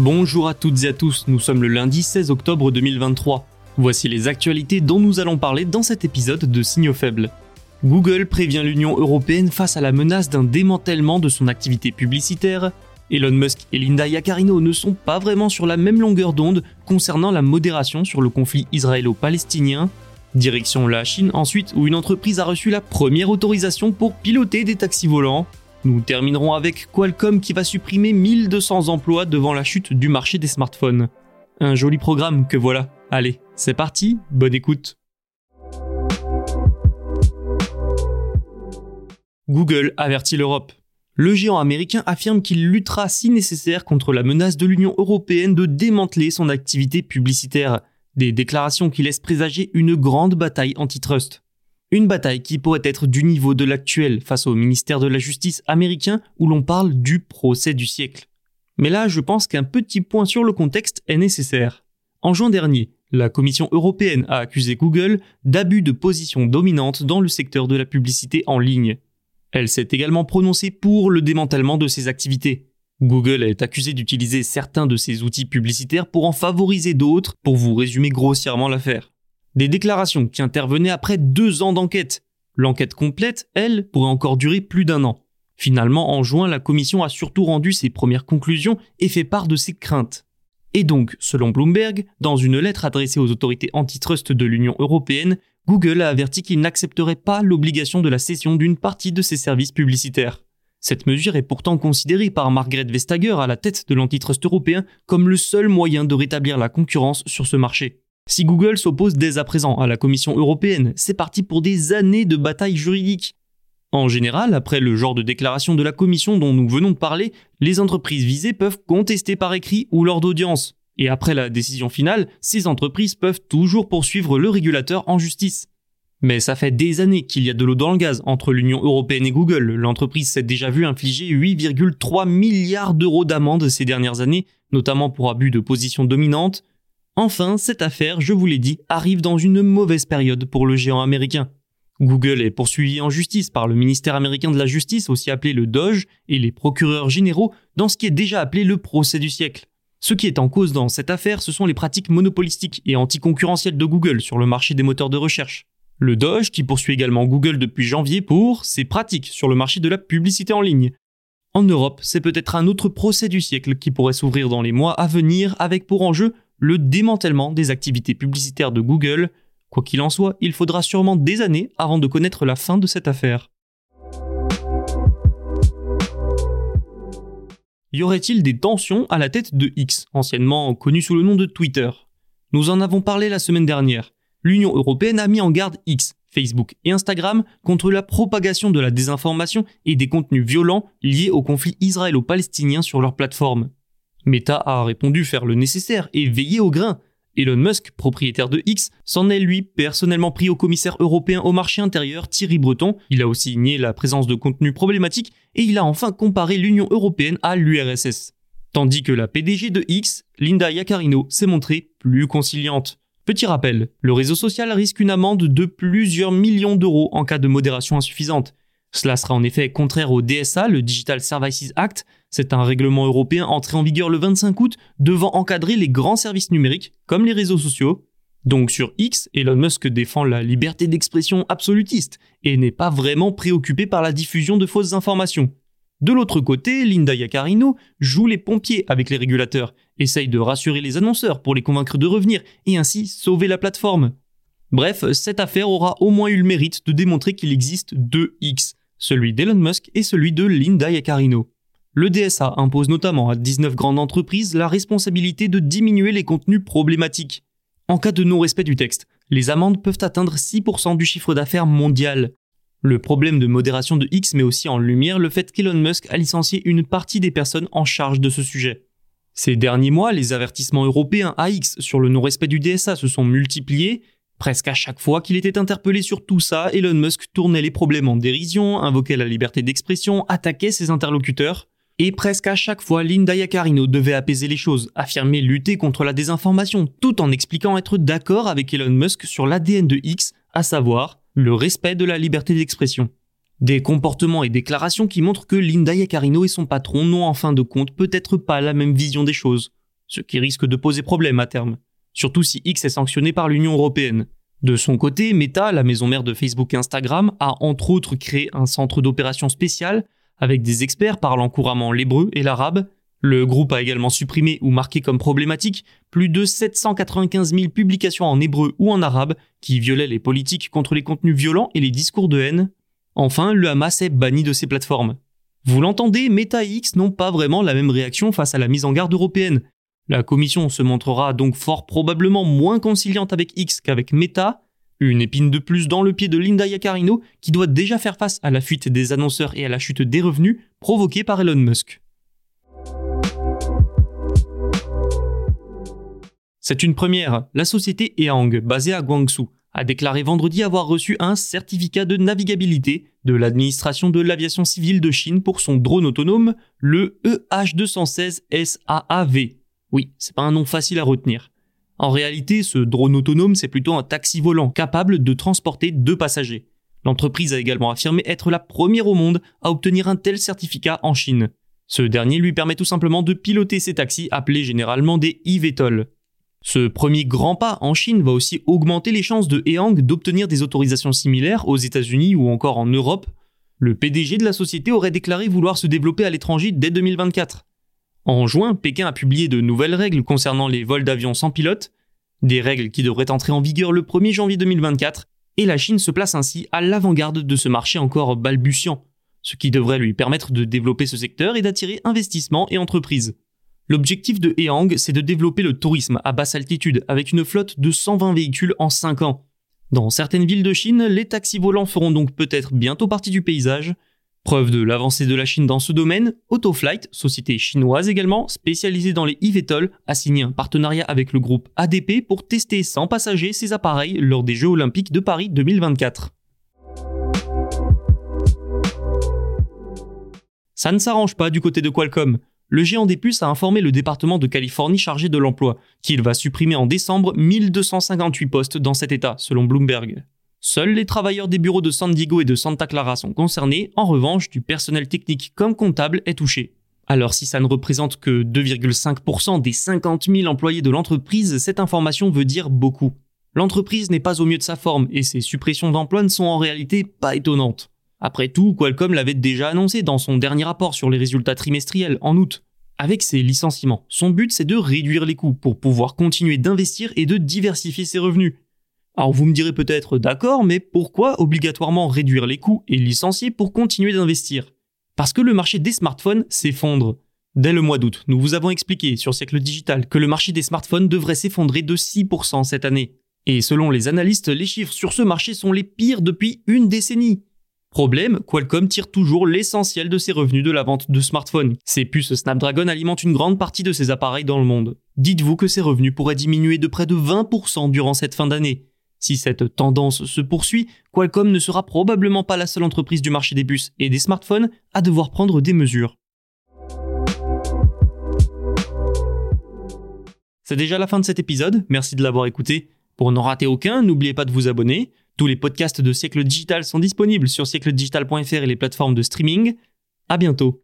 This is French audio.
Bonjour à toutes et à tous, nous sommes le lundi 16 octobre 2023. Voici les actualités dont nous allons parler dans cet épisode de Signaux faibles. Google prévient l'Union européenne face à la menace d'un démantèlement de son activité publicitaire. Elon Musk et Linda Yaccarino ne sont pas vraiment sur la même longueur d'onde concernant la modération sur le conflit israélo-palestinien. Direction la Chine ensuite où une entreprise a reçu la première autorisation pour piloter des taxis volants. Nous terminerons avec Qualcomm qui va supprimer 1200 emplois devant la chute du marché des smartphones. Un joli programme que voilà. Allez, c'est parti, bonne écoute. Google avertit l'Europe. Le géant américain affirme qu'il luttera si nécessaire contre la menace de l'Union européenne de démanteler son activité publicitaire. Des déclarations qui laissent présager une grande bataille antitrust. Une bataille qui pourrait être du niveau de l'actuel face au ministère de la Justice américain où l'on parle du procès du siècle. Mais là, je pense qu'un petit point sur le contexte est nécessaire. En juin dernier, la Commission européenne a accusé Google d'abus de position dominante dans le secteur de la publicité en ligne. Elle s'est également prononcée pour le démantèlement de ses activités. Google est accusé d'utiliser certains de ses outils publicitaires pour en favoriser d'autres, pour vous résumer grossièrement l'affaire. Des déclarations qui intervenaient après deux ans d'enquête. L'enquête complète, elle, pourrait encore durer plus d'un an. Finalement, en juin, la commission a surtout rendu ses premières conclusions et fait part de ses craintes. Et donc, selon Bloomberg, dans une lettre adressée aux autorités antitrust de l'Union européenne, Google a averti qu'il n'accepterait pas l'obligation de la cession d'une partie de ses services publicitaires. Cette mesure est pourtant considérée par Margaret Vestager à la tête de l'antitrust européen comme le seul moyen de rétablir la concurrence sur ce marché. Si Google s'oppose dès à présent à la Commission européenne, c'est parti pour des années de bataille juridique. En général, après le genre de déclaration de la Commission dont nous venons de parler, les entreprises visées peuvent contester par écrit ou lors d'audience. Et après la décision finale, ces entreprises peuvent toujours poursuivre le régulateur en justice. Mais ça fait des années qu'il y a de l'eau dans le gaz entre l'Union européenne et Google. L'entreprise s'est déjà vue infliger 8,3 milliards d'euros d'amende ces dernières années, notamment pour abus de position dominante. Enfin, cette affaire, je vous l'ai dit, arrive dans une mauvaise période pour le géant américain. Google est poursuivi en justice par le ministère américain de la Justice, aussi appelé le DOJ, et les procureurs généraux dans ce qui est déjà appelé le procès du siècle. Ce qui est en cause dans cette affaire, ce sont les pratiques monopolistiques et anticoncurrentielles de Google sur le marché des moteurs de recherche. Le Doge, qui poursuit également Google depuis janvier pour ses pratiques sur le marché de la publicité en ligne. En Europe, c'est peut-être un autre procès du siècle qui pourrait s'ouvrir dans les mois à venir avec pour enjeu le démantèlement des activités publicitaires de Google. Quoi qu'il en soit, il faudra sûrement des années avant de connaître la fin de cette affaire. y aurait-il des tensions à la tête de X, anciennement connu sous le nom de Twitter? Nous en avons parlé la semaine dernière. L'Union européenne a mis en garde X, Facebook et Instagram contre la propagation de la désinformation et des contenus violents liés au conflit israélo-palestinien sur leur plateforme. Meta a répondu faire le nécessaire et veiller au grain, Elon Musk, propriétaire de X, s'en est lui personnellement pris au commissaire européen au marché intérieur Thierry Breton. Il a aussi nié la présence de contenus problématiques et il a enfin comparé l'Union européenne à l'URSS. Tandis que la PDG de X, Linda Yaccarino, s'est montrée plus conciliante. Petit rappel, le réseau social risque une amende de plusieurs millions d'euros en cas de modération insuffisante. Cela sera en effet contraire au DSA, le Digital Services Act. C'est un règlement européen entré en vigueur le 25 août devant encadrer les grands services numériques, comme les réseaux sociaux. Donc sur X, Elon Musk défend la liberté d'expression absolutiste et n'est pas vraiment préoccupé par la diffusion de fausses informations. De l'autre côté, Linda Yaccarino joue les pompiers avec les régulateurs, essaye de rassurer les annonceurs pour les convaincre de revenir et ainsi sauver la plateforme. Bref, cette affaire aura au moins eu le mérite de démontrer qu'il existe deux X, celui d'Elon Musk et celui de Linda Yaccarino. Le DSA impose notamment à 19 grandes entreprises la responsabilité de diminuer les contenus problématiques. En cas de non-respect du texte, les amendes peuvent atteindre 6% du chiffre d'affaires mondial. Le problème de modération de X met aussi en lumière le fait qu'Elon Musk a licencié une partie des personnes en charge de ce sujet. Ces derniers mois, les avertissements européens à X sur le non-respect du DSA se sont multipliés. Presque à chaque fois qu'il était interpellé sur tout ça, Elon Musk tournait les problèmes en dérision, invoquait la liberté d'expression, attaquait ses interlocuteurs. Et presque à chaque fois, Linda Yaccarino devait apaiser les choses, affirmer lutter contre la désinformation, tout en expliquant être d'accord avec Elon Musk sur l'ADN de X, à savoir le respect de la liberté d'expression. Des comportements et déclarations qui montrent que Linda Yaccarino et son patron n'ont en fin de compte peut-être pas la même vision des choses, ce qui risque de poser problème à terme, surtout si X est sanctionné par l'Union européenne. De son côté, Meta, la maison mère de Facebook et Instagram, a entre autres créé un centre d'opération spécial avec des experts parlant couramment l'hébreu et l'arabe. Le groupe a également supprimé ou marqué comme problématique plus de 795 000 publications en hébreu ou en arabe qui violaient les politiques contre les contenus violents et les discours de haine. Enfin, le Hamas est banni de ces plateformes. Vous l'entendez, Meta et X n'ont pas vraiment la même réaction face à la mise en garde européenne. La commission se montrera donc fort probablement moins conciliante avec X qu'avec Meta, une épine de plus dans le pied de Linda Yaccarino qui doit déjà faire face à la fuite des annonceurs et à la chute des revenus provoquée par Elon Musk. C'est une première. La société Ehang, basée à Guangzhou, a déclaré vendredi avoir reçu un certificat de navigabilité de l'administration de l'aviation civile de Chine pour son drone autonome, le EH216 SAAV. Oui, c'est pas un nom facile à retenir. En réalité, ce drone autonome, c'est plutôt un taxi volant capable de transporter deux passagers. L'entreprise a également affirmé être la première au monde à obtenir un tel certificat en Chine. Ce dernier lui permet tout simplement de piloter ses taxis appelés généralement des eVTOL. Ce premier grand pas en Chine va aussi augmenter les chances de Ehang d'obtenir des autorisations similaires aux États-Unis ou encore en Europe. Le PDG de la société aurait déclaré vouloir se développer à l'étranger dès 2024. En juin, Pékin a publié de nouvelles règles concernant les vols d'avions sans pilote, des règles qui devraient entrer en vigueur le 1er janvier 2024, et la Chine se place ainsi à l'avant-garde de ce marché encore balbutiant, ce qui devrait lui permettre de développer ce secteur et d'attirer investissements et entreprises. L'objectif de Ehang, c'est de développer le tourisme à basse altitude avec une flotte de 120 véhicules en 5 ans. Dans certaines villes de Chine, les taxis volants feront donc peut-être bientôt partie du paysage, Preuve de l'avancée de la Chine dans ce domaine, Autoflight, société chinoise également, spécialisée dans les eVTOL, a signé un partenariat avec le groupe ADP pour tester sans passagers ces appareils lors des Jeux Olympiques de Paris 2024. Ça ne s'arrange pas du côté de Qualcomm. Le géant des puces a informé le département de Californie chargé de l'emploi qu'il va supprimer en décembre 1258 postes dans cet état, selon Bloomberg. Seuls les travailleurs des bureaux de San Diego et de Santa Clara sont concernés, en revanche, du personnel technique comme comptable est touché. Alors si ça ne représente que 2,5% des 50 000 employés de l'entreprise, cette information veut dire beaucoup. L'entreprise n'est pas au mieux de sa forme et ces suppressions d'emplois ne sont en réalité pas étonnantes. Après tout, Qualcomm l'avait déjà annoncé dans son dernier rapport sur les résultats trimestriels en août. Avec ses licenciements, son but c'est de réduire les coûts pour pouvoir continuer d'investir et de diversifier ses revenus, alors vous me direz peut-être d'accord, mais pourquoi obligatoirement réduire les coûts et licencier pour continuer d'investir? Parce que le marché des smartphones s'effondre. Dès le mois d'août, nous vous avons expliqué sur Siècle Digital que le marché des smartphones devrait s'effondrer de 6% cette année. Et selon les analystes, les chiffres sur ce marché sont les pires depuis une décennie. Problème, Qualcomm tire toujours l'essentiel de ses revenus de la vente de smartphones. Ces puces Snapdragon alimentent une grande partie de ses appareils dans le monde. Dites-vous que ces revenus pourraient diminuer de près de 20% durant cette fin d'année. Si cette tendance se poursuit, Qualcomm ne sera probablement pas la seule entreprise du marché des puces et des smartphones à devoir prendre des mesures. C'est déjà la fin de cet épisode, merci de l'avoir écouté. Pour n'en rater aucun, n'oubliez pas de vous abonner. Tous les podcasts de Siècle Digital sont disponibles sur siècledigital.fr et les plateformes de streaming. À bientôt.